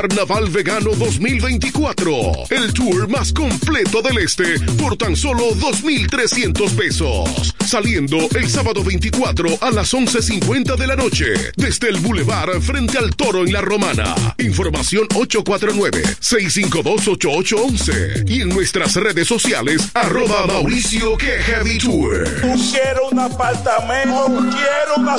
Carnaval Vegano 2024. El tour más completo del este por tan solo 2.300 pesos. Saliendo el sábado 24 a las 11.50 de la noche. Desde el Boulevard frente al Toro en La Romana. Información 849-652-8811. Y en nuestras redes sociales, arroba Mauricio que Heavy Tour. Quiero un apartamento, quiero una.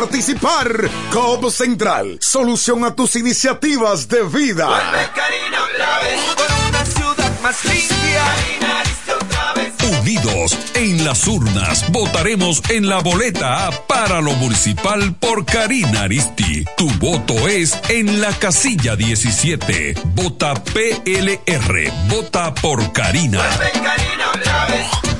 participar. COP Central, solución a tus iniciativas de vida. Unidos en las urnas, votaremos en la boleta A para lo municipal por Karina Aristi. Tu voto es en la casilla 17. Vota PLR. Vota por Karina. Ahora el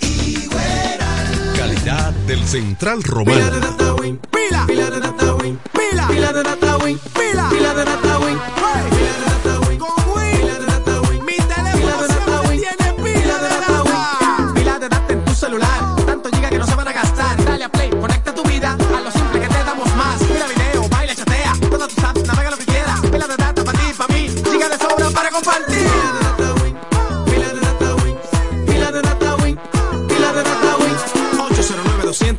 Calidad del Central Romano. Pila, pila de data win, pila, pila de data win, pila, pila de data win, pila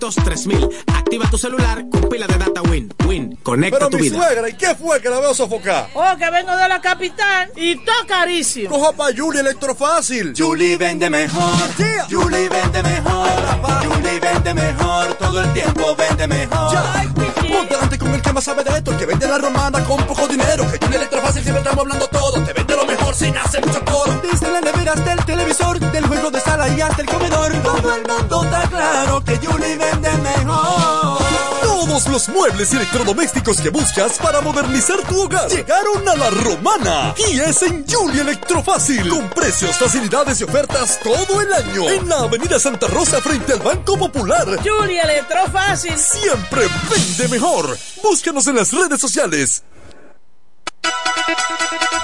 200 3000 Activa tu celular con pila de data Win. Win, conecta Pero tu mi vida. suegra, ¿y qué fue que la veo sofocar? Oh, que vengo de la capital y todo carísimo. Coja pa' Julie Electrofácil. Julie vende mejor. Julie vende mejor. Julie vende mejor. Todo el tiempo vende mejor. Ponte delante con el que más sabe de esto, el que vende la romana con poco dinero. Que Julie Electrofácil siempre estamos hablando todo. Te vende sin hacer mucho coro. Desde la nevera hasta el televisor, del juego de sala y hasta el comedor. Todo el mundo está claro que Julie vende mejor. Todos los muebles y electrodomésticos que buscas para modernizar tu hogar llegaron a la romana y es en Julia Electrofácil con precios, facilidades y ofertas todo el año en la Avenida Santa Rosa frente al Banco Popular. Julia Electrofácil siempre vende mejor. Búscanos en las redes sociales.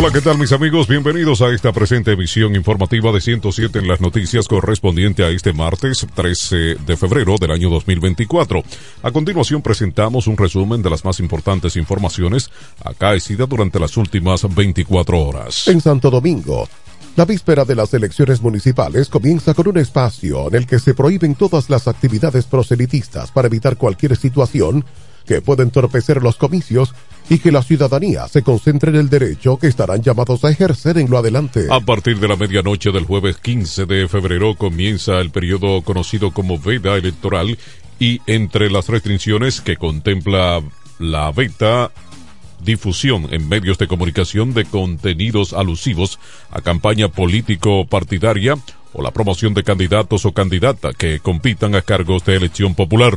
Hola, ¿qué tal mis amigos? Bienvenidos a esta presente emisión informativa de 107 en las noticias correspondiente a este martes 13 de febrero del año 2024. A continuación presentamos un resumen de las más importantes informaciones acaecidas durante las últimas 24 horas. En Santo Domingo, la víspera de las elecciones municipales comienza con un espacio en el que se prohíben todas las actividades proselitistas para evitar cualquier situación que pueda entorpecer los comicios y que la ciudadanía se concentre en el derecho que estarán llamados a ejercer en lo adelante. A partir de la medianoche del jueves 15 de febrero comienza el periodo conocido como veda electoral y entre las restricciones que contempla la veta difusión en medios de comunicación de contenidos alusivos a campaña político-partidaria o la promoción de candidatos o candidatas que compitan a cargos de elección popular.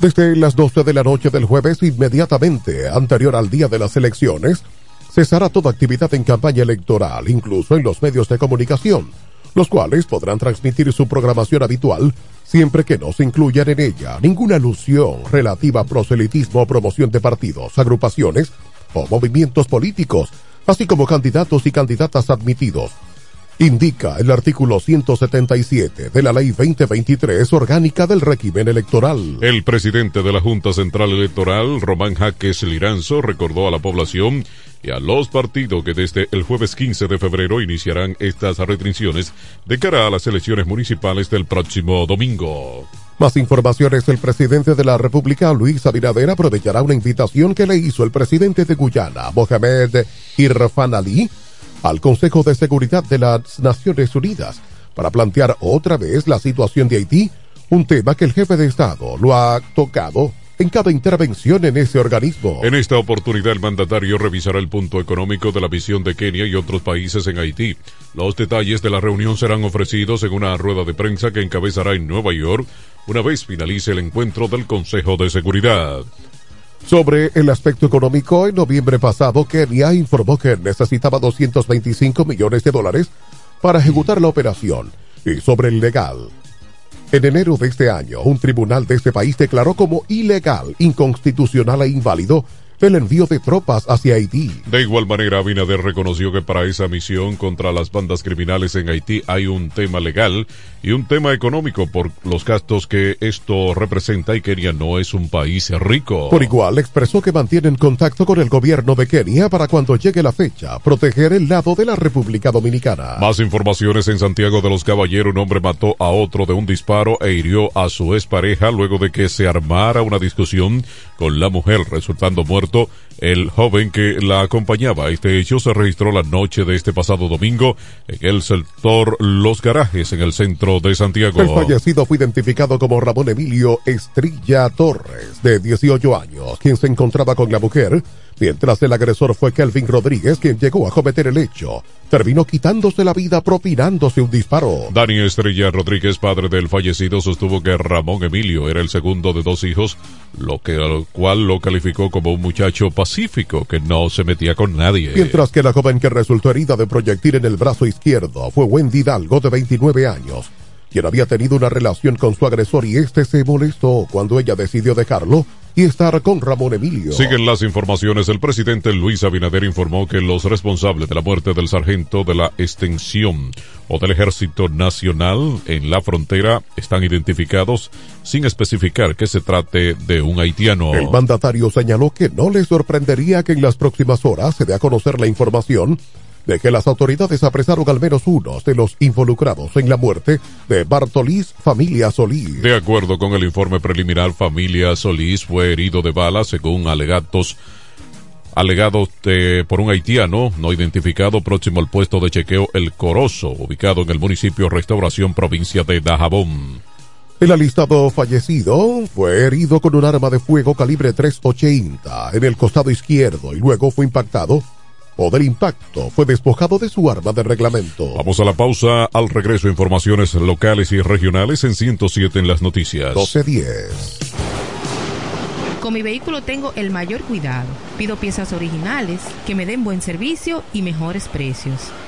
Desde las 12 de la noche del jueves, inmediatamente anterior al día de las elecciones, cesará toda actividad en campaña electoral, incluso en los medios de comunicación, los cuales podrán transmitir su programación habitual siempre que no se incluyan en ella ninguna alusión relativa a proselitismo o promoción de partidos, agrupaciones o movimientos políticos, así como candidatos y candidatas admitidos indica el artículo 177 de la Ley 2023 Orgánica del Régimen Electoral. El presidente de la Junta Central Electoral, Román Jaques Liranzo, recordó a la población y a los partidos que desde el jueves 15 de febrero iniciarán estas restricciones de cara a las elecciones municipales del próximo domingo. Más informaciones, el presidente de la República, Luis Abinader, aprovechará una invitación que le hizo el presidente de Guyana, Mohamed Irfan Ali, al Consejo de Seguridad de las Naciones Unidas para plantear otra vez la situación de Haití, un tema que el jefe de Estado lo ha tocado en cada intervención en ese organismo. En esta oportunidad el mandatario revisará el punto económico de la visión de Kenia y otros países en Haití. Los detalles de la reunión serán ofrecidos en una rueda de prensa que encabezará en Nueva York una vez finalice el encuentro del Consejo de Seguridad. Sobre el aspecto económico, en noviembre pasado, Kenia informó que necesitaba 225 millones de dólares para ejecutar la operación. Y sobre el legal. En enero de este año, un tribunal de este país declaró como ilegal, inconstitucional e inválido el envío de tropas hacia Haití. De igual manera, Abinader reconoció que para esa misión contra las bandas criminales en Haití hay un tema legal y un tema económico por los gastos que esto representa y Kenia no es un país rico. Por igual, expresó que mantienen contacto con el gobierno de Kenia para cuando llegue la fecha, proteger el lado de la República Dominicana. Más informaciones en Santiago de los Caballeros, un hombre mató a otro de un disparo e hirió a su expareja luego de que se armara una discusión con la mujer, resultando muerto el joven que la acompañaba. Este hecho se registró la noche de este pasado domingo en el sector Los Garajes, en el centro de Santiago. El fallecido fue identificado como Ramón Emilio Estrilla Torres, de 18 años, quien se encontraba con la mujer mientras el agresor fue Kelvin Rodríguez quien llegó a cometer el hecho. Terminó quitándose la vida propinándose un disparo. Dani Estrella Rodríguez, padre del fallecido, sostuvo que Ramón Emilio era el segundo de dos hijos, lo que al cual lo calificó como un muchacho pacífico que no se metía con nadie. Mientras que la joven que resultó herida de proyectil en el brazo izquierdo fue Wendy Hidalgo de 29 años quien había tenido una relación con su agresor y este se molestó cuando ella decidió dejarlo y estar con Ramón Emilio. Siguen las informaciones. El presidente Luis Abinader informó que los responsables de la muerte del sargento de la extensión o del Ejército Nacional en la frontera están identificados sin especificar que se trate de un haitiano. El mandatario señaló que no le sorprendería que en las próximas horas se dé a conocer la información de que las autoridades apresaron al menos uno de los involucrados en la muerte de Bartolís Familia Solís. De acuerdo con el informe preliminar, Familia Solís fue herido de bala según alegatos alegados por un haitiano no identificado próximo al puesto de chequeo El Corozo, ubicado en el municipio Restauración, provincia de Dajabón. El alistado fallecido fue herido con un arma de fuego calibre 380 en el costado izquierdo y luego fue impactado o del impacto fue despojado de su arma de reglamento. Vamos a la pausa. Al regreso, informaciones locales y regionales en 107 en las noticias. 1210. Con mi vehículo tengo el mayor cuidado. Pido piezas originales que me den buen servicio y mejores precios.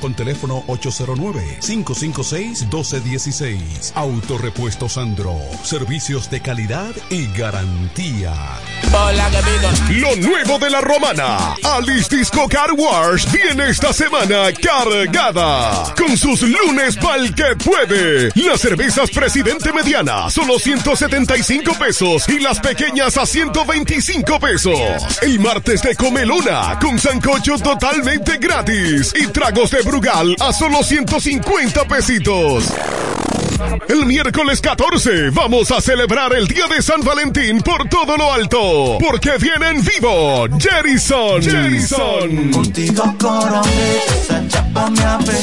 con teléfono 809-556-1216. Autorepuesto Sandro. Servicios de calidad y garantía. Lo nuevo de la romana. Alice Disco Car Wash viene esta semana cargada. Con sus lunes pa'l que puede. Las cervezas Presidente Mediana solo 175 pesos y las pequeñas a 125 pesos. El martes de Comelona con sancocho totalmente gratis y tragos de Brugal a solo 150 pesitos. El miércoles 14 vamos a celebrar el Día de San Valentín por todo lo alto. Porque viene en vivo Jerison. Jerison.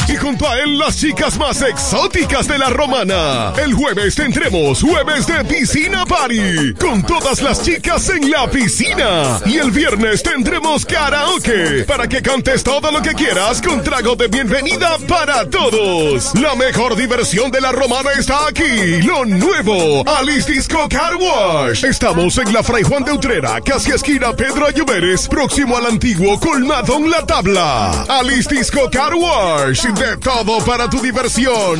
Y junto a él las chicas más exóticas de la romana. El jueves tendremos jueves de piscina party. Con todas las chicas en la piscina. Y el viernes tendremos karaoke. Para que cantes todo lo que quieras con trago de bienvenida para todos. La mejor diversión de la romana está aquí. Lo nuevo. Alice Disco Car Wash. Estamos en la Fray Juan de Utrera, casi esquina Pedro Ayuberes, próximo al antiguo Colmado en la Tabla. Alice Disco Car Wash. De todo para tu diversión.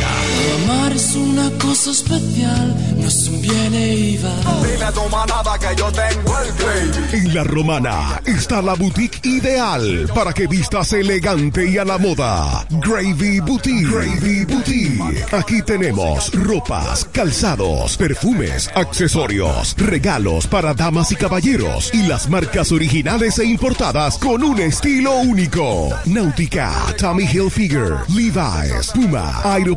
Amar es una cosa especial, no es un bien e a tu manada que yo tengo el gravy. En la romana está la boutique ideal para que vistas elegante y a la moda. Gravy Boutique. Gravy Boutique. Aquí tenemos ropas, calzados, perfumes, accesorios, regalos para damas y caballeros y las marcas originales e importadas con un estilo único. Náutica, Tommy Hilfiger, Levi's, Puma,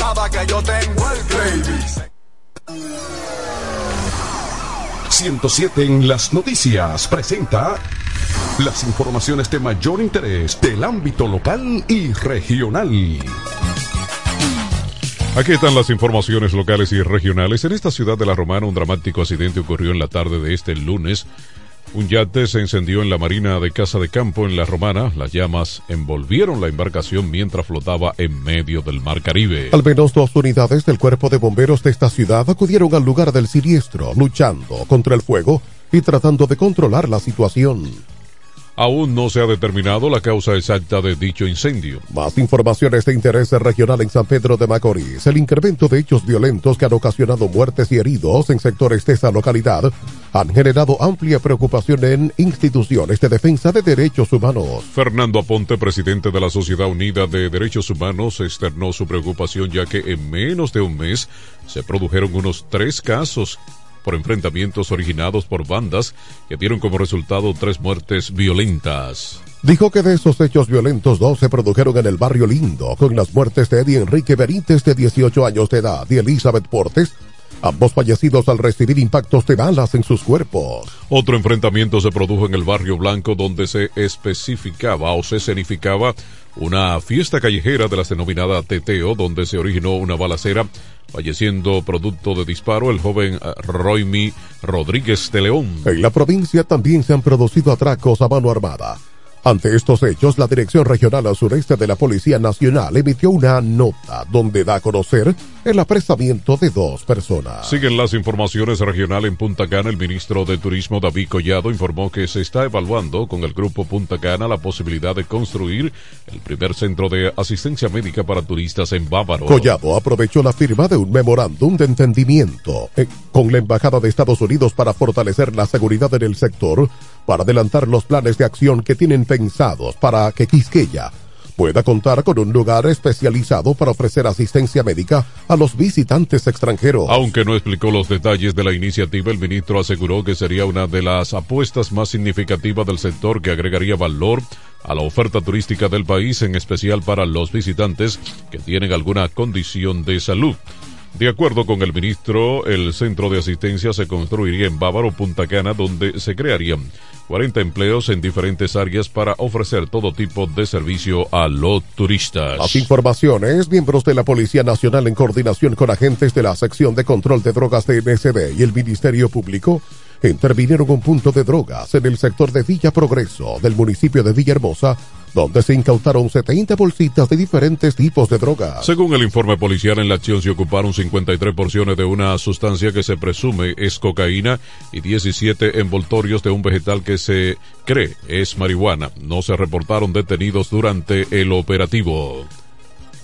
Dile a tu manada que yo tengo el gravy. 107 en las noticias presenta las informaciones de mayor interés del ámbito local y regional. Aquí están las informaciones locales y regionales. En esta ciudad de La Romana, un dramático accidente ocurrió en la tarde de este lunes. Un yate se encendió en la marina de Casa de Campo en La Romana. Las llamas envolvieron la embarcación mientras flotaba en medio del mar Caribe. Al menos dos unidades del cuerpo de bomberos de esta ciudad acudieron al lugar del siniestro, luchando contra el fuego y tratando de controlar la situación. Aún no se ha determinado la causa exacta de dicho incendio. Más informaciones de interés regional en San Pedro de Macorís. El incremento de hechos violentos que han ocasionado muertes y heridos en sectores de esa localidad han generado amplia preocupación en instituciones de defensa de derechos humanos. Fernando Aponte, presidente de la Sociedad Unida de Derechos Humanos, externó su preocupación ya que en menos de un mes se produjeron unos tres casos por enfrentamientos originados por bandas que dieron como resultado tres muertes violentas. Dijo que de esos hechos violentos dos se produjeron en el barrio Lindo, con las muertes de Eddie Enrique Benítez de 18 años de edad y Elizabeth Portes, ambos fallecidos al recibir impactos de balas en sus cuerpos. Otro enfrentamiento se produjo en el barrio Blanco donde se especificaba o se escenificaba una fiesta callejera de la denominada Teteo donde se originó una balacera falleciendo producto de disparo el joven eh, Roymi Rodríguez de León. En la provincia también se han producido atracos a mano armada. Ante estos hechos, la Dirección Regional al Sureste de la Policía Nacional emitió una nota donde da a conocer el apresamiento de dos personas. Siguen las informaciones regionales en Punta Cana. El ministro de Turismo David Collado informó que se está evaluando con el grupo Punta Cana la posibilidad de construir el primer centro de asistencia médica para turistas en Bávaro. Collado aprovechó la firma de un memorándum de entendimiento eh, con la Embajada de Estados Unidos para fortalecer la seguridad en el sector para adelantar los planes de acción que tienen pensados para que Quisqueya pueda contar con un lugar especializado para ofrecer asistencia médica a los visitantes extranjeros. Aunque no explicó los detalles de la iniciativa, el ministro aseguró que sería una de las apuestas más significativas del sector que agregaría valor a la oferta turística del país, en especial para los visitantes que tienen alguna condición de salud. De acuerdo con el ministro, el centro de asistencia se construiría en Bávaro, Punta Cana, donde se crearían 40 empleos en diferentes áreas para ofrecer todo tipo de servicio a los turistas. Las informaciones, miembros de la Policía Nacional en coordinación con agentes de la sección de control de drogas de MSD y el Ministerio Público, intervinieron un punto de drogas en el sector de Villa Progreso del municipio de Villahermosa, donde se incautaron 70 bolsitas de diferentes tipos de drogas. Según el informe policial, en la acción se ocuparon 53 porciones de una sustancia que se presume es cocaína y 17 envoltorios de un vegetal que se cree es marihuana. No se reportaron detenidos durante el operativo.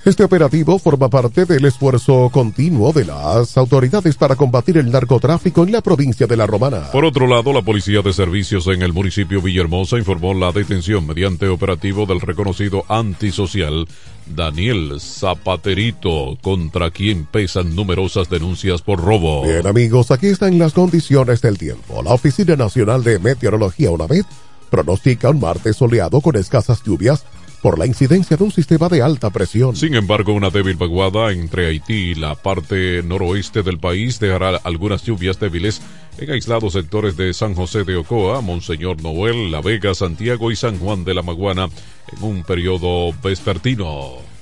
Este operativo forma parte del esfuerzo continuo de las autoridades para combatir el narcotráfico en la provincia de La Romana. Por otro lado, la Policía de Servicios en el municipio Villahermosa informó la detención mediante operativo del reconocido antisocial Daniel Zapaterito, contra quien pesan numerosas denuncias por robo. Bien amigos, aquí están las condiciones del tiempo. La Oficina Nacional de Meteorología una vez pronostica un martes soleado con escasas lluvias por la incidencia de un sistema de alta presión. Sin embargo, una débil vaguada entre Haití y la parte noroeste del país dejará algunas lluvias débiles en aislados sectores de San José de Ocoa, Monseñor Noel, La Vega, Santiago y San Juan de la Maguana en un periodo vespertino.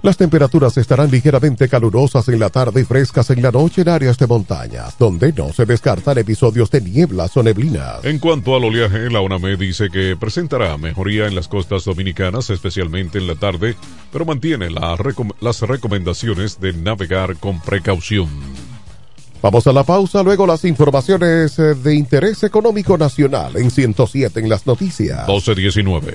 Las temperaturas estarán ligeramente calurosas en la tarde y frescas en la noche en áreas de montañas, donde no se descartan episodios de nieblas o neblinas. En cuanto al oleaje, la UNAMED dice que presentará mejoría en las costas dominicanas, especialmente en la tarde, pero mantiene la recom las recomendaciones de navegar con precaución. Vamos a la pausa, luego las informaciones de interés económico nacional en 107 en las noticias. 1219.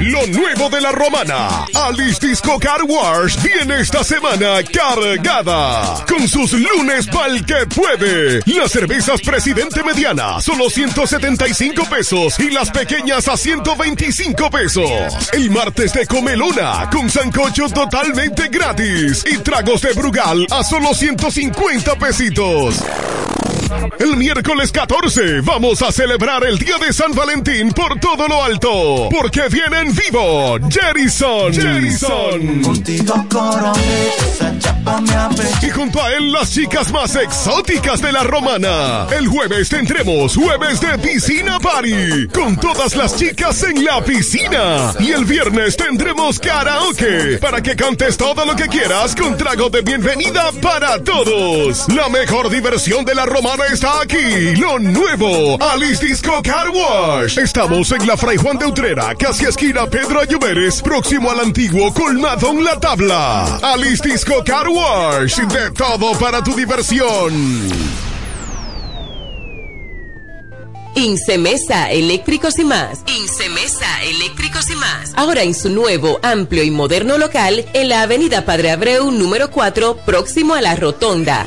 Lo nuevo de la romana. Alice Disco Car Wash viene esta semana cargada. Con sus lunes pa'l que puede. Las cervezas Presidente Mediana, solo 175 pesos. Y las pequeñas a 125 pesos. El martes de Comelona, con sancocho totalmente gratis. Y tragos de Brugal a solo 150 pesitos. El miércoles 14 vamos a celebrar el Día de San Valentín por todo lo alto. Porque viene en vivo Jerison. Jerison. Y junto a él las chicas más exóticas de la romana. El jueves tendremos jueves de piscina party. Con todas las chicas en la piscina. Y el viernes tendremos karaoke. Para que cantes todo lo que quieras con trago de bienvenida para todos. La mejor diversión de la romana está aquí. Lo nuevo. Alice Disco Car Wash. Estamos en la Fray Juan de Utrera, casi esquina Pedro Ayuberes, próximo al antiguo colmado en la tabla. Alice Disco Car Wash. De todo para tu diversión. Incemesa Eléctricos y más. Incemesa Eléctricos y más. Ahora en su nuevo, amplio y moderno local en la Avenida Padre Abreu número 4, próximo a la Rotonda.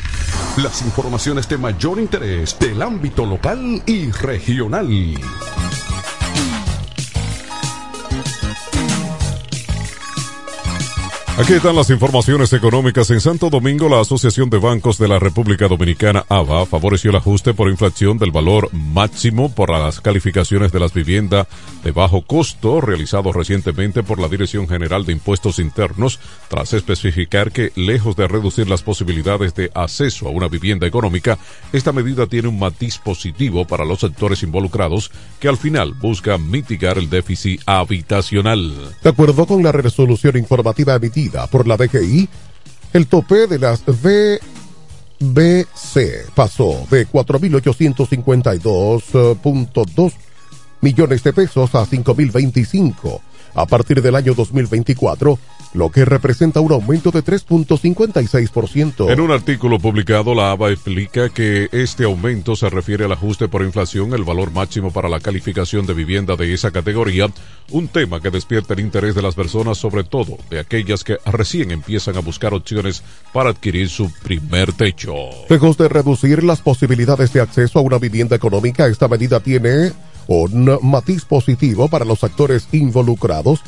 ...las informaciones de mayor interés... ...del ámbito local y regional. Aquí están las informaciones económicas. En Santo Domingo, la Asociación de Bancos de la República Dominicana, ABA, favoreció el ajuste por inflación del valor máximo por las calificaciones de las viviendas de bajo costo realizado recientemente por la Dirección General de Impuestos Internos, tras especificar que, lejos de reducir las posibilidades de acceso a una vivienda económica, esta medida tiene un matiz positivo para los sectores involucrados que al final busca mitigar el déficit habitacional. De acuerdo con la resolución informativa emitida por la DGI, el tope de las VBC pasó de 4.852.2 millones de pesos a 5.025 a partir del año 2024 lo que representa un aumento de 3.56%. En un artículo publicado, la ABA explica que este aumento se refiere al ajuste por inflación, el valor máximo para la calificación de vivienda de esa categoría, un tema que despierta el interés de las personas, sobre todo de aquellas que recién empiezan a buscar opciones para adquirir su primer techo. Lejos de reducir las posibilidades de acceso a una vivienda económica, esta medida tiene un matiz positivo para los actores involucrados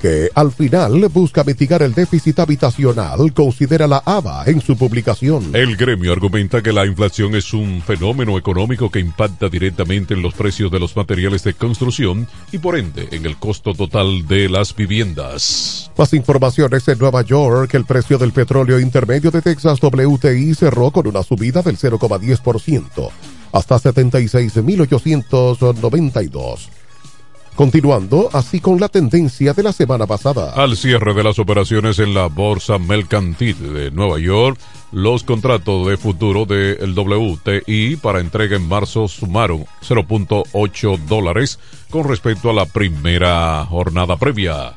que al final busca mitigar el déficit habitacional, considera la ABA en su publicación. El gremio argumenta que la inflación es un fenómeno económico que impacta directamente en los precios de los materiales de construcción y por ende en el costo total de las viviendas. Más informaciones en Nueva York, el precio del petróleo intermedio de Texas WTI cerró con una subida del 0,10% hasta 76.892 continuando así con la tendencia de la semana pasada. Al cierre de las operaciones en la Bolsa Mercantil de Nueva York, los contratos de futuro del WTI para entrega en marzo sumaron 0.8 dólares con respecto a la primera jornada previa.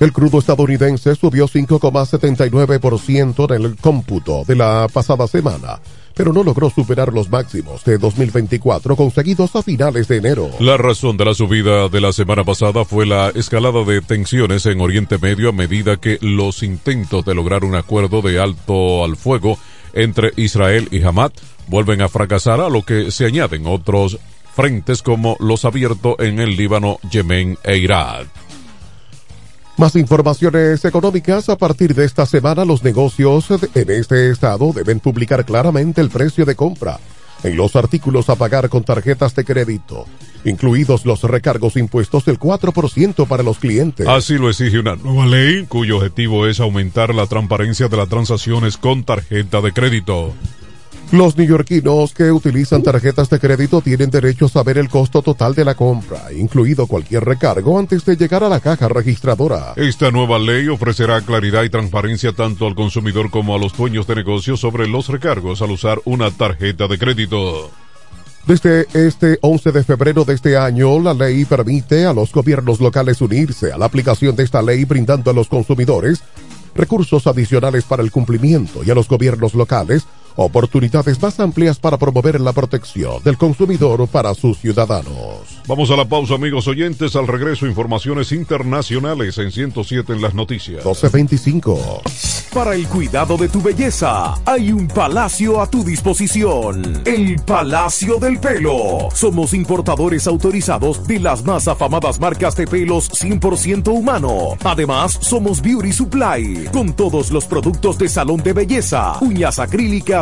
El crudo estadounidense subió 5,79% en el cómputo de la pasada semana pero no logró superar los máximos de 2024 conseguidos a finales de enero. La razón de la subida de la semana pasada fue la escalada de tensiones en Oriente Medio a medida que los intentos de lograr un acuerdo de alto al fuego entre Israel y Hamas vuelven a fracasar a lo que se añaden otros frentes como los abiertos en el Líbano, Yemen e Irak. Más informaciones económicas. A partir de esta semana, los negocios en este estado deben publicar claramente el precio de compra en los artículos a pagar con tarjetas de crédito, incluidos los recargos impuestos del 4% para los clientes. Así lo exige una nueva ley cuyo objetivo es aumentar la transparencia de las transacciones con tarjeta de crédito. Los neoyorquinos que utilizan tarjetas de crédito tienen derecho a saber el costo total de la compra, incluido cualquier recargo antes de llegar a la caja registradora. Esta nueva ley ofrecerá claridad y transparencia tanto al consumidor como a los dueños de negocios sobre los recargos al usar una tarjeta de crédito. Desde este 11 de febrero de este año, la ley permite a los gobiernos locales unirse a la aplicación de esta ley brindando a los consumidores recursos adicionales para el cumplimiento y a los gobiernos locales oportunidades más amplias para promover la protección del consumidor para sus ciudadanos. Vamos a la pausa, amigos oyentes. Al regreso, informaciones internacionales en 107 en las noticias. 1225. Para el cuidado de tu belleza, hay un palacio a tu disposición. El Palacio del Pelo. Somos importadores autorizados de las más afamadas marcas de pelos 100% humano. Además, somos Beauty Supply, con todos los productos de salón de belleza, uñas acrílicas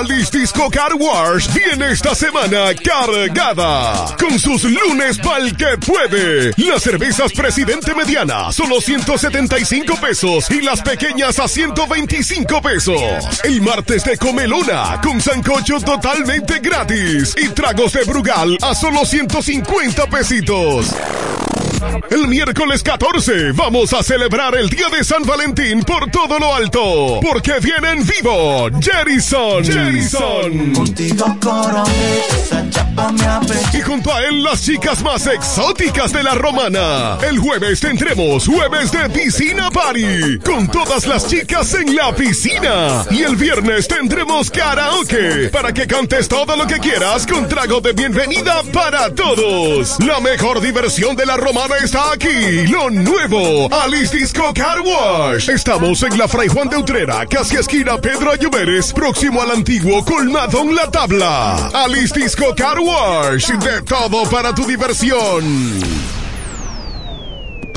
Alice Disco Car Wash viene esta semana cargada. Con sus lunes pa'l que puede. Las cervezas Presidente Mediana, solo 175 pesos. Y las pequeñas a 125 pesos. El martes de Comelona, con sancocho totalmente gratis. Y tragos de Brugal a solo 150 pesitos. El miércoles 14 vamos a celebrar el día de San Valentín por todo lo alto. Porque viene en vivo Jerison. Jerison. Y junto a él las chicas más exóticas de la romana. El jueves tendremos jueves de piscina party. Con todas las chicas en la piscina. Y el viernes tendremos karaoke. Para que cantes todo lo que quieras con trago de bienvenida para todos. La mejor diversión de la romana está aquí. Lo nuevo. Alice Disco Car Wash. Estamos en la Fray Juan de Utrera, casi esquina Pedro Ayuberes, próximo al antiguo colmado en la tabla. Alice Disco Car Wash. De todo para tu diversión.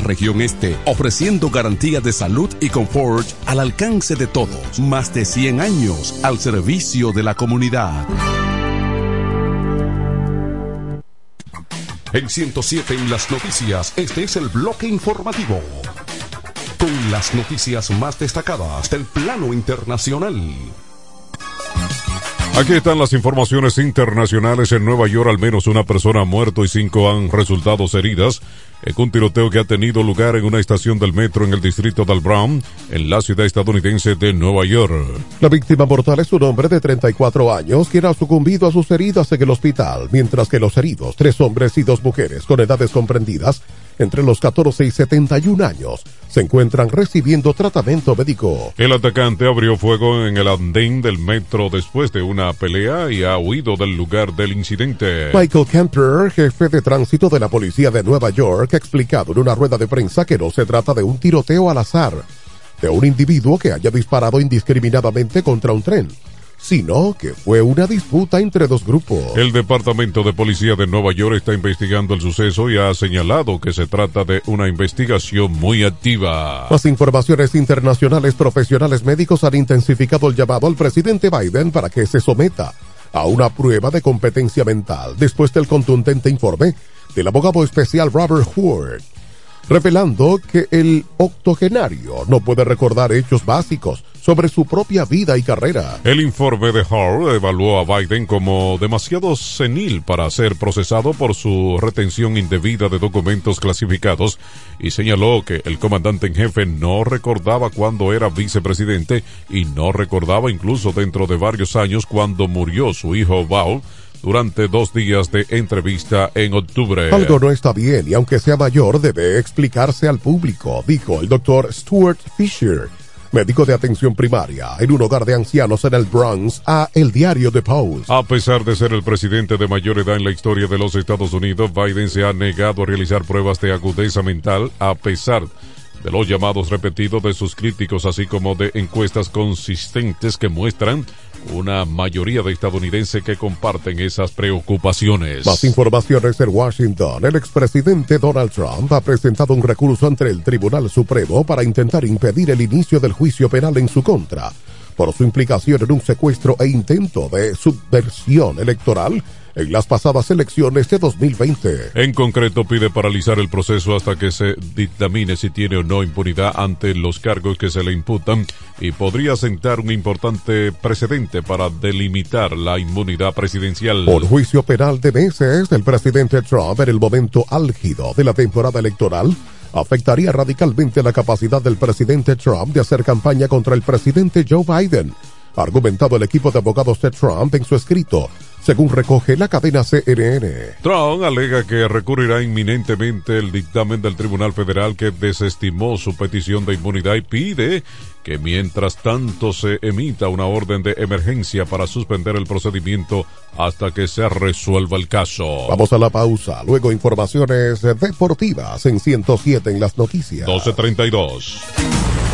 región este, ofreciendo garantía de salud y confort al alcance de todos. Más de 100 años al servicio de la comunidad. En 107 en las noticias, este es el bloque informativo. Con las noticias más destacadas del plano internacional. Aquí están las informaciones internacionales. En Nueva York al menos una persona ha muerto y cinco han resultado heridas en un tiroteo que ha tenido lugar en una estación del metro en el distrito del Brown, en la ciudad estadounidense de Nueva York. La víctima mortal es un hombre de 34 años quien ha sucumbido a sus heridas en el hospital, mientras que los heridos, tres hombres y dos mujeres con edades comprendidas entre los 14 y 71 años, se encuentran recibiendo tratamiento médico. El atacante abrió fuego en el andén del metro después de una pelea y ha huido del lugar del incidente. Michael Kemper, jefe de tránsito de la policía de Nueva York, ha explicado en una rueda de prensa que no se trata de un tiroteo al azar, de un individuo que haya disparado indiscriminadamente contra un tren sino que fue una disputa entre dos grupos. El Departamento de Policía de Nueva York está investigando el suceso y ha señalado que se trata de una investigación muy activa. Las informaciones internacionales profesionales médicos han intensificado el llamado al presidente Biden para que se someta a una prueba de competencia mental después del contundente informe del abogado especial Robert Howard, revelando que el octogenario no puede recordar hechos básicos sobre su propia vida y carrera. El informe de Hart evaluó a Biden como demasiado senil para ser procesado por su retención indebida de documentos clasificados y señaló que el comandante en jefe no recordaba cuando era vicepresidente y no recordaba incluso dentro de varios años cuando murió su hijo Val durante dos días de entrevista en octubre. Algo no está bien y aunque sea mayor debe explicarse al público, dijo el doctor Stuart Fisher, médico de atención primaria en un hogar de ancianos en el Bronx, a El Diario de Post. A pesar de ser el presidente de mayor edad en la historia de los Estados Unidos, Biden se ha negado a realizar pruebas de agudeza mental a pesar de los llamados repetidos de sus críticos, así como de encuestas consistentes que muestran una mayoría de estadounidenses que comparten esas preocupaciones. Más informaciones en Washington. El expresidente Donald Trump ha presentado un recurso ante el Tribunal Supremo para intentar impedir el inicio del juicio penal en su contra por su implicación en un secuestro e intento de subversión electoral en las pasadas elecciones de 2020. En concreto, pide paralizar el proceso hasta que se dictamine si tiene o no impunidad ante los cargos que se le imputan y podría sentar un importante precedente para delimitar la inmunidad presidencial. Un juicio penal de meses del presidente Trump en el momento álgido de la temporada electoral afectaría radicalmente la capacidad del presidente Trump de hacer campaña contra el presidente Joe Biden, argumentado el equipo de abogados de Trump en su escrito según recoge la cadena CNN. Trump alega que recurrirá inminentemente el dictamen del Tribunal Federal que desestimó su petición de inmunidad y pide que mientras tanto se emita una orden de emergencia para suspender el procedimiento hasta que se resuelva el caso. Vamos a la pausa, luego informaciones deportivas en 107 en las noticias. 1232.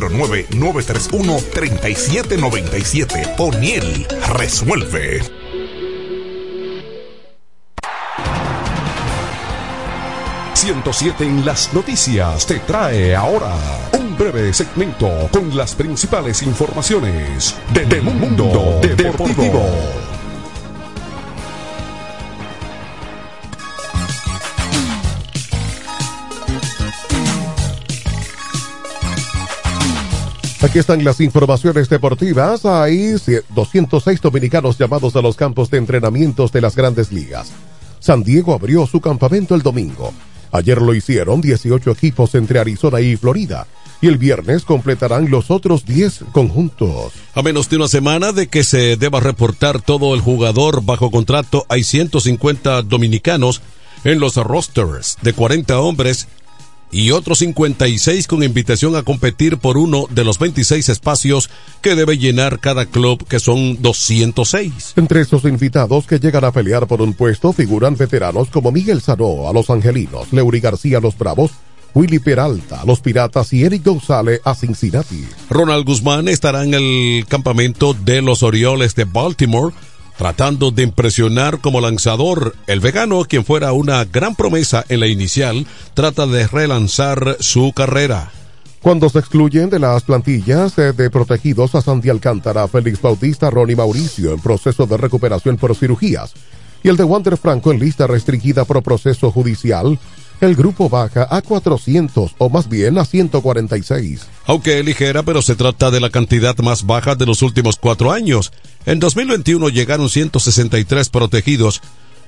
809-931-3797. O'Neill resuelve. ...107 en las noticias te trae ahora un breve segmento con las principales informaciones de, de Mundo Deportivo. Aquí están las informaciones deportivas. Hay 206 dominicanos llamados a los campos de entrenamientos de las grandes ligas. San Diego abrió su campamento el domingo. Ayer lo hicieron 18 equipos entre Arizona y Florida. y el viernes completarán los otros 10 conjuntos. A menos de una semana de que se deba reportar todo el jugador bajo contrato, hay 150 dominicanos en los rosters de 40 hombres y otros 56 con invitación a competir por uno de los 26 espacios que debe llenar cada club, que son 206. Entre esos invitados que llegan a pelear por un puesto figuran veteranos como Miguel Sanó a los Angelinos, Leury García a los Bravos, Willy Peralta a los Piratas y Eric González a Cincinnati. Ronald Guzmán estará en el campamento de los Orioles de Baltimore tratando de impresionar como lanzador. El vegano, quien fuera una gran promesa en la inicial, trata de relanzar su carrera. Cuando se excluyen de las plantillas eh, de protegidos a Sandy Alcántara, Félix Bautista, Ronnie Mauricio en proceso de recuperación por cirugías y el de Wander Franco en lista restringida por proceso judicial, el grupo baja a 400 o más bien a 146. Aunque es ligera, pero se trata de la cantidad más baja de los últimos cuatro años. En 2021 llegaron 163 protegidos.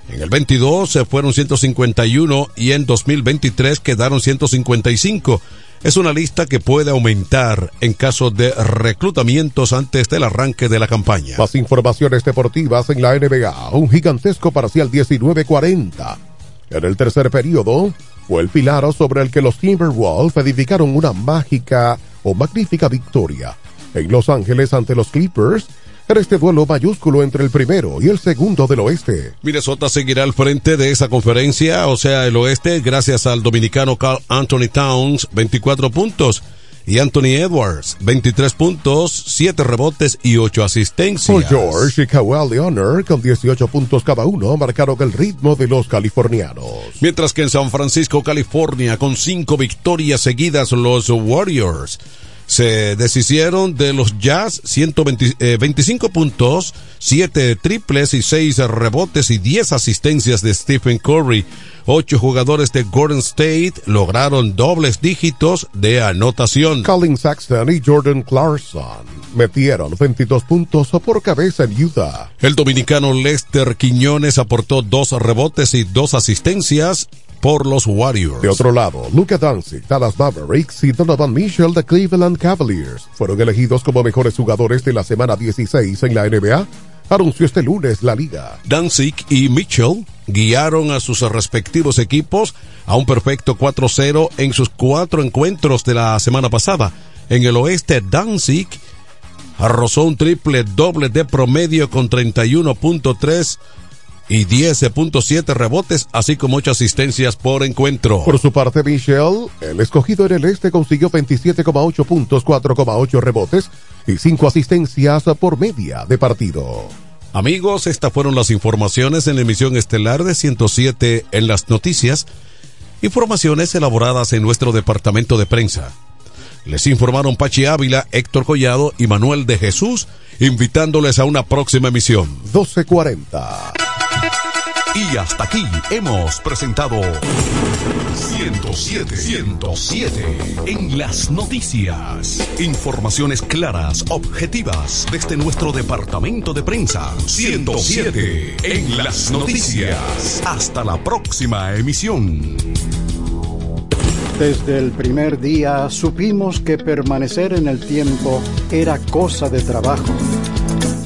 En el 22 se fueron 151 y en 2023 quedaron 155. Es una lista que puede aumentar en caso de reclutamientos antes del arranque de la campaña. Más informaciones deportivas en la NBA. Un gigantesco parcial 19-40. En el tercer periodo, fue el pilar sobre el que los Timberwolves edificaron una mágica o magnífica victoria en Los Ángeles ante los Clippers en este duelo mayúsculo entre el primero y el segundo del oeste. Minnesota seguirá al frente de esa conferencia, o sea, el oeste, gracias al dominicano Carl Anthony Towns, 24 puntos y Anthony Edwards, 23 puntos, 7 rebotes y 8 asistencias. Paul George y Kawhi Leonard, con 18 puntos cada uno, marcaron el ritmo de los californianos. Mientras que en San Francisco, California, con 5 victorias seguidas, los Warriors se deshicieron de los Jazz 125 eh, puntos, 7 triples y 6 rebotes y 10 asistencias de Stephen Curry. Ocho jugadores de Gordon State lograron dobles dígitos de anotación. Colin Saxton y Jordan Clarkson metieron 22 puntos por cabeza en Utah. El dominicano Lester Quiñones aportó dos rebotes y dos asistencias por los Warriors. De otro lado, Luka Doncic, Dallas Mavericks y Donovan Mitchell de Cleveland Cavaliers fueron elegidos como mejores jugadores de la semana 16 en la NBA anunció este lunes la liga. Danzig y Mitchell guiaron a sus respectivos equipos a un perfecto 4-0 en sus cuatro encuentros de la semana pasada. En el oeste, Danzig arrozó un triple doble de promedio con 31.3 y 10.7 rebotes, así como 8 asistencias por encuentro. Por su parte, Michelle, el escogido en el este, consiguió 27,8 puntos, 4,8 rebotes y 5 asistencias por media de partido. Amigos, estas fueron las informaciones en la emisión estelar de 107 en las noticias. Informaciones elaboradas en nuestro departamento de prensa. Les informaron Pachi Ávila, Héctor Collado y Manuel de Jesús, invitándoles a una próxima emisión. 1240. Y hasta aquí hemos presentado 107 107 en las noticias. Informaciones claras, objetivas desde nuestro departamento de prensa. 107 en las noticias. Hasta la próxima emisión. Desde el primer día supimos que permanecer en el tiempo era cosa de trabajo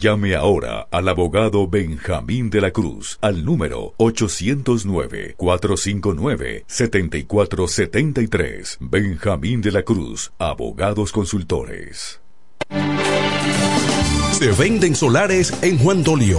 llame ahora al abogado Benjamín de la Cruz al número 809-459-7473. Benjamín de la Cruz, abogados consultores. Se venden solares en Juan Dolio,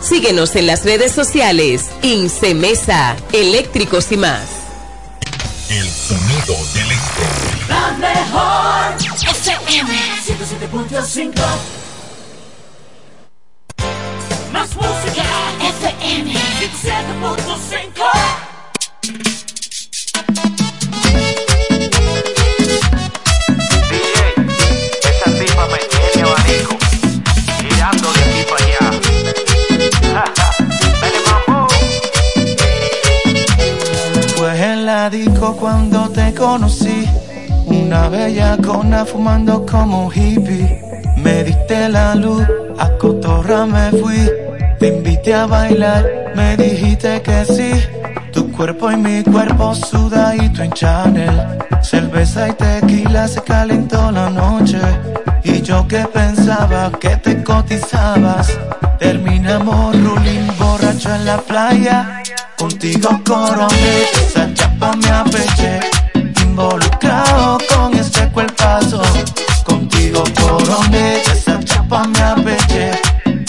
Síguenos en las redes sociales. Incemesa, eléctricos y más. El sonido del este. La mejor FM 107.5 Más música FM 107.5 disco cuando te conocí, una bella cona fumando como un hippie. Me diste la luz, a cotorra me fui, te invité a bailar, me dijiste que sí. Tu cuerpo y mi cuerpo sudadito en Chanel, cerveza y tequila se calentó la noche. Y yo que pensaba que te cotizabas, terminamos ruling borracho en la playa. Contigo coroné, esa chapa me apeché, involucrado con este cuerpazo. Contigo coroné, esa chapa me apeché,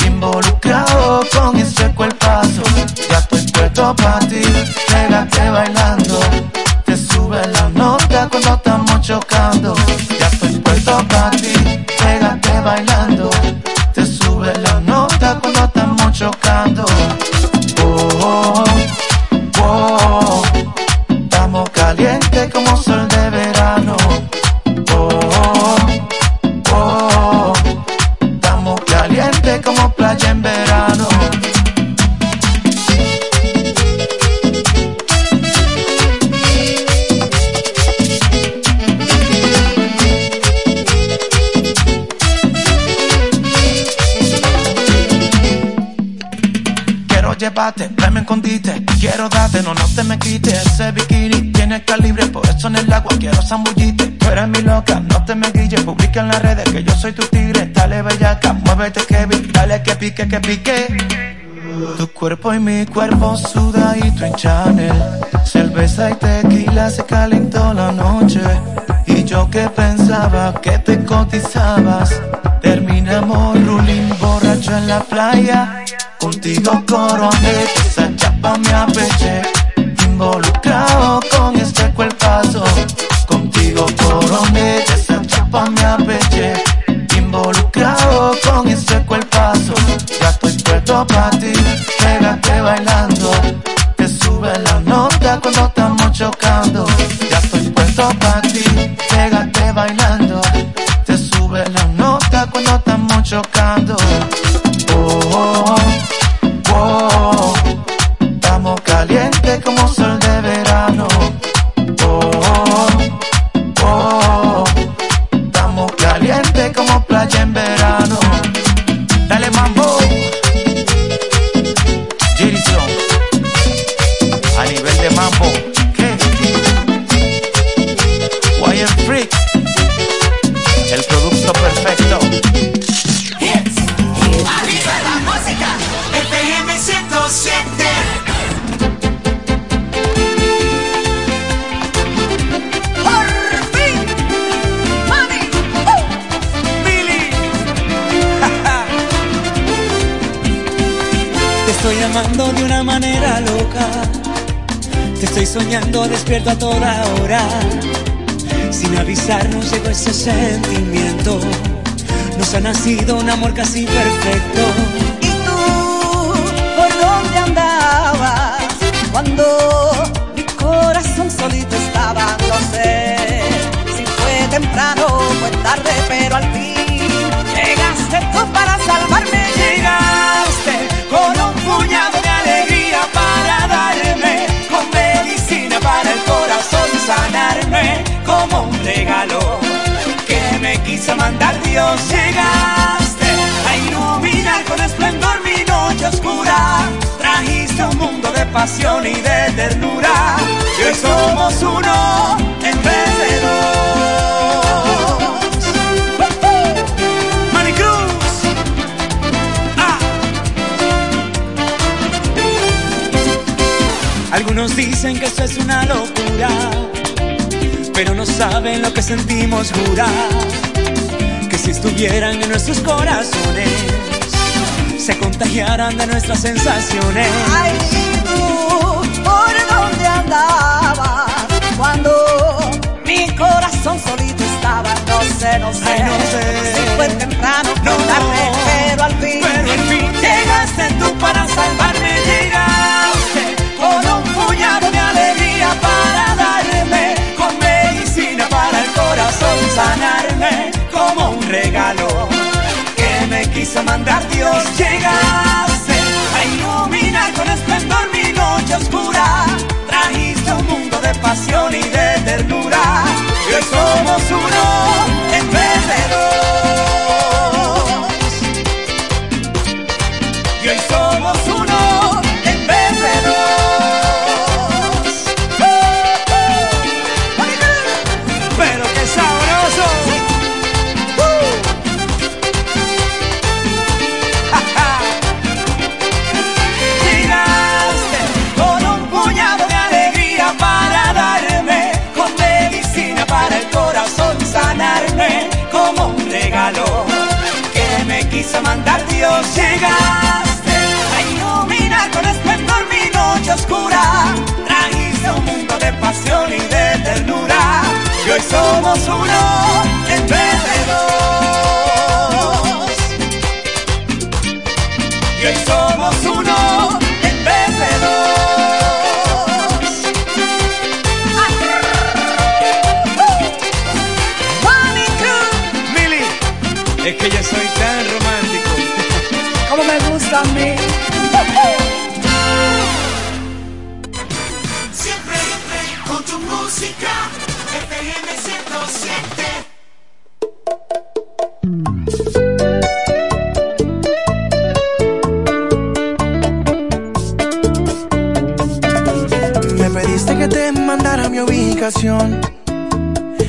involucrado con este cuerpazo. Ya estoy puesto para ti, pégate bailando, te sube la nota cuando estamos chocando. Ya estoy puesto para ti, pégate bailando, te sube la nota cuando estamos chocando. Zambullite Tú eres mi loca, no te me guilles Publica en las redes que yo soy tu tigre. Dale bellaca, muévete Kevin Dale que pique, que pique. Tu cuerpo y mi cuerpo sudadito en Chanel. Cerveza y tequila se calentó la noche. Y yo que pensaba que te cotizabas. Terminamos ruling borracho en la playa. Contigo coroné, esa chapa me apeché casi dicen que esto es una locura, pero no saben lo que sentimos jurar. Que si estuvieran en nuestros corazones, se contagiaran de nuestras sensaciones. Ay, ¿y tú por dónde andabas cuando mi corazón solito estaba? No sé, no sé, Ay, no sé. si fue temprano quiso mandar Dios. Llegaste a iluminar con esplendor mi noche oscura, trajiste un mundo de pasión y de ternura, y somos uno pasión y de ternura, y hoy somos uno en vez de dos. Y hoy somos uno en vez de dos. Mili, es que yo soy tan romántico. como me gusta a mí.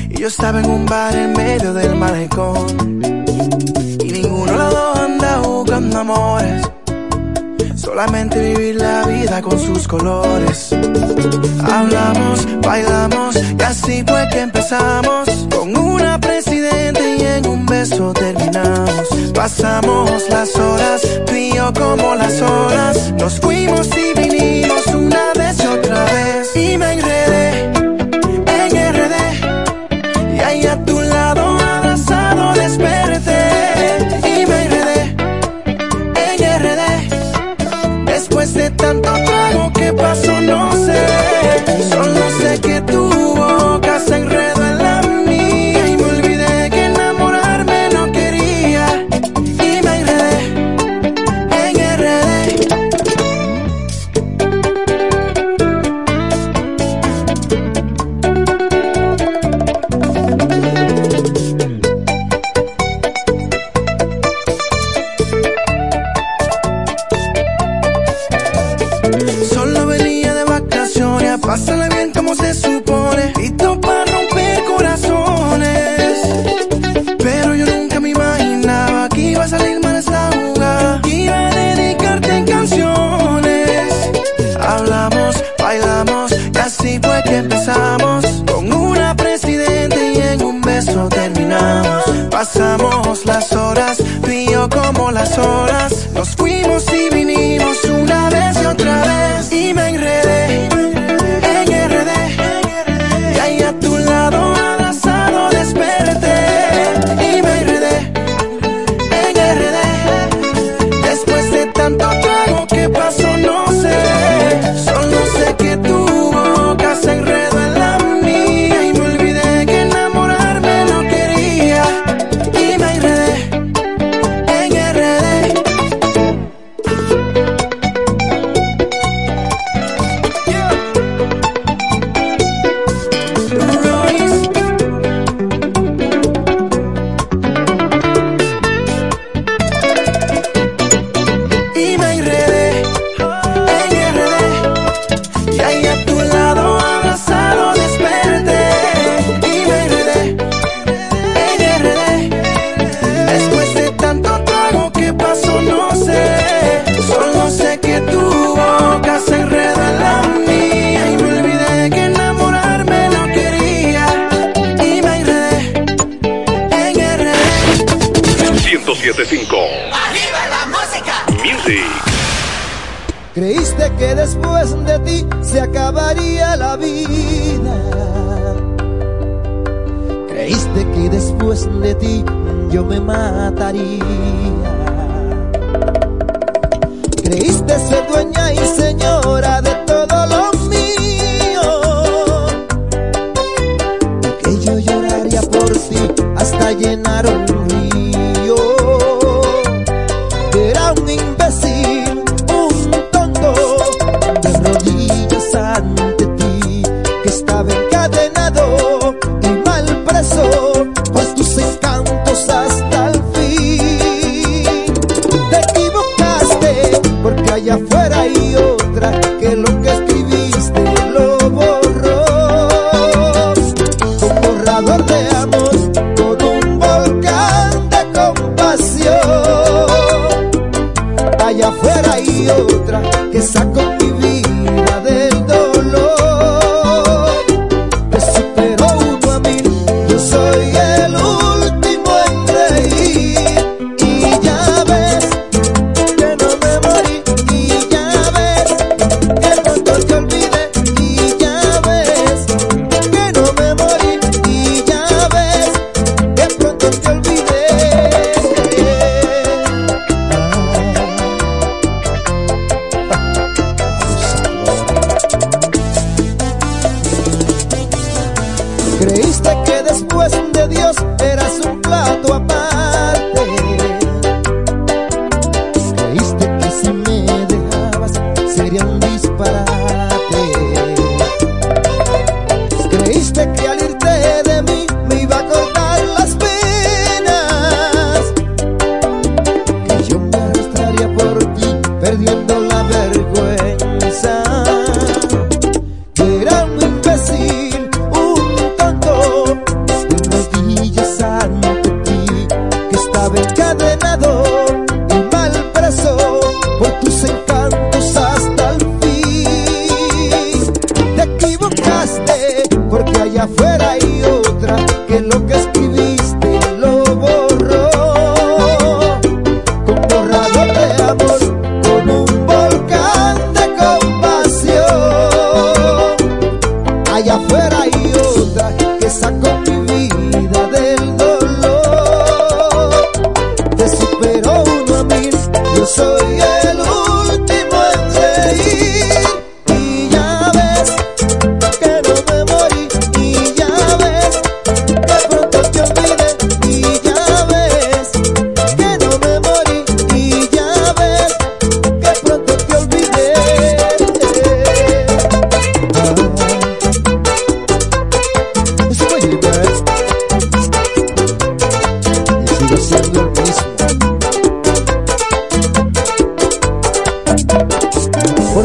Y yo estaba en un bar en medio del malecón. Y ninguno de los dos anda buscando amores. Solamente vivir la vida con sus colores. Hablamos, bailamos y así fue que empezamos. Con una presidente y en un beso terminamos. Pasamos las horas, tú y yo como las horas. Nos fuimos y vinimos una vez y otra vez. Y me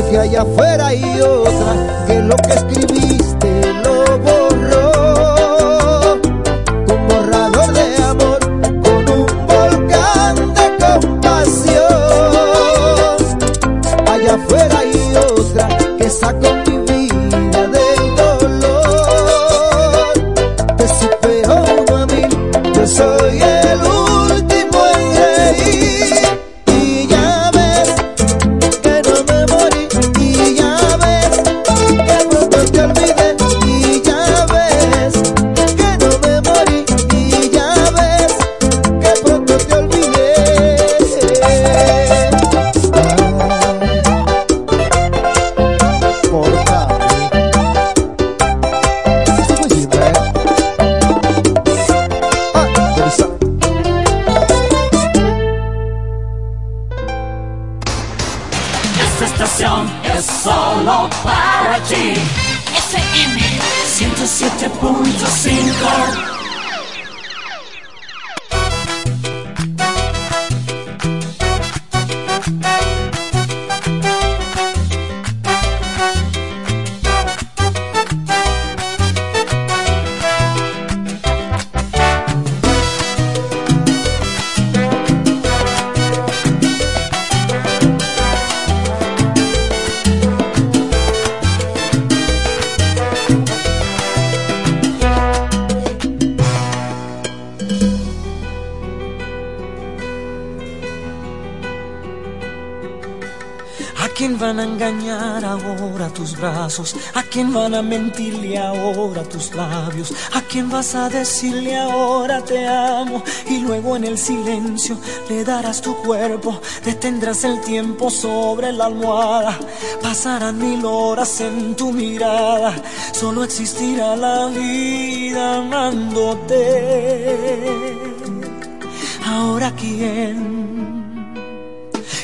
Porque allá afuera hay otra que lo que escribiste a decirle ahora te amo? Y luego en el silencio le darás tu cuerpo, detendrás el tiempo sobre la almohada. Pasarán mil horas en tu mirada, solo existirá la vida amándote. Ahora quién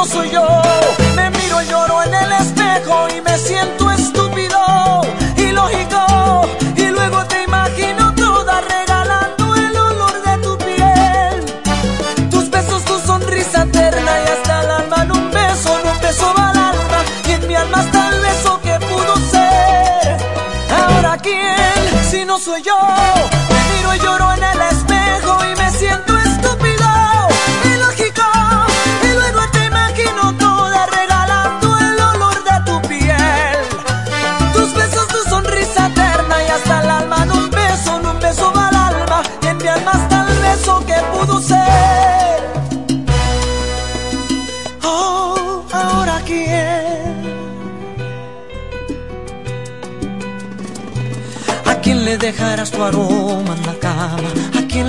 no soy yo. Me miro y lloro en el espejo y me siento estúpido ilógico. Y luego te imagino toda regalando el olor de tu piel. Tus besos tu sonrisa eterna y hasta el alma en un beso en un beso va al alma y en mi alma está el beso que pudo ser. Ahora quién si no soy yo me miro y lloro en el espejo y me siento pudo ser oh ahora quién ¿A quién le dejarás tu aroma en la cama?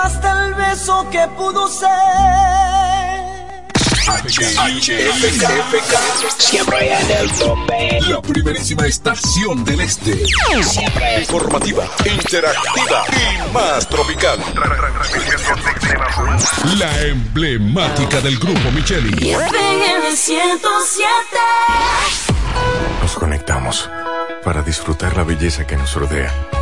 Está el beso que pudo ser. Siempre en el tope. La primerísima estación del este. Siempre informativa, interactiva y más tropical. La emblemática del grupo Micheli. FM 107. Nos conectamos para disfrutar la belleza que nos rodea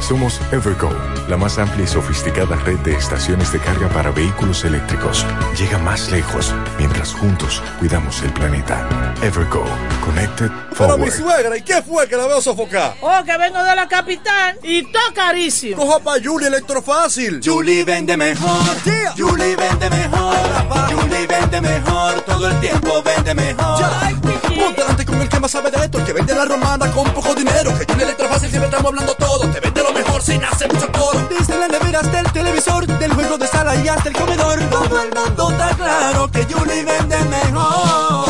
Somos Evergo, la más amplia y sofisticada red de estaciones de carga para vehículos eléctricos. Llega más lejos mientras juntos cuidamos el planeta. Evergo, Connected Pero mi Forward. suegra, ¿y qué fue que la veo sofocar? Oh, que vengo de la capital y todo carísimo. Coja pa' Julie Electrofácil. Julie vende mejor. Julie vende mejor. Julie vende mejor. Todo el tiempo vende mejor. Ponte delante con el que más sabe de esto, el que vende la romana con poco dinero. Que Julie Electrofácil siempre estamos hablando todo. Te vende mejor sin hacer mucho coro. Desde la nevera hasta el televisor, del juego de sala y hasta el comedor. Todo el mundo está claro que Julie vende mejor.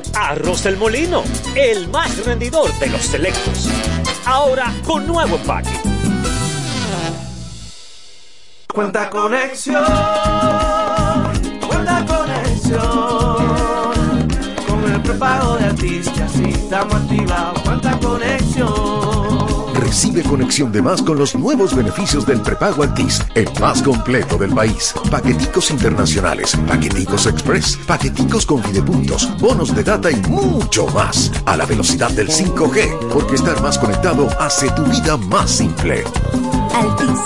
Arroz del Molino, el más rendidor de los selectos. Ahora con nuevo empaque. Cuenta conexión. Cuenta conexión. Con el prepago de artistas y estamos activados. Recibe conexión de más con los nuevos beneficios del prepago Altis, el más completo del país. Paqueticos internacionales, paqueticos express, paqueticos con videopuntos, bonos de data y mucho más. A la velocidad del 5G, porque estar más conectado hace tu vida más simple. Altis.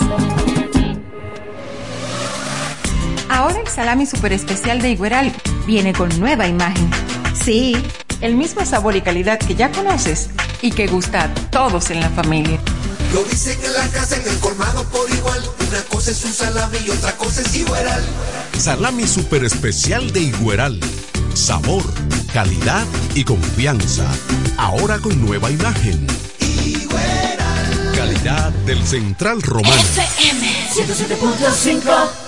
Ahora el salami super especial de Igueral viene con nueva imagen. Sí, el mismo sabor y calidad que ya conoces y que gusta a todos en la familia. Lo dicen en la casa, en el colmado por igual. Una cosa es un salami y otra cosa es Igueral. Salami super especial de Igueral. Sabor, calidad y confianza. Ahora con nueva imagen. Calidad del Central Romano. FM 107.5.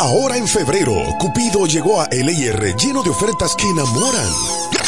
Ahora en febrero, Cupido llegó a LIR lleno de ofertas que enamoran.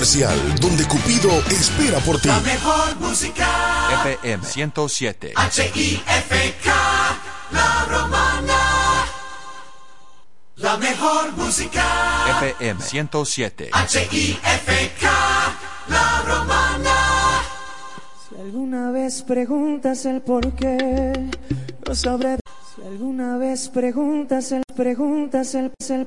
Comercial, donde Cupido espera por ti. La mejor música. FM 107. H-I-F-K. La romana. La mejor música. FM 107. H-I-F-K. La romana. Si alguna vez preguntas el por qué, no sabré. Si alguna vez preguntas el, preguntas el, el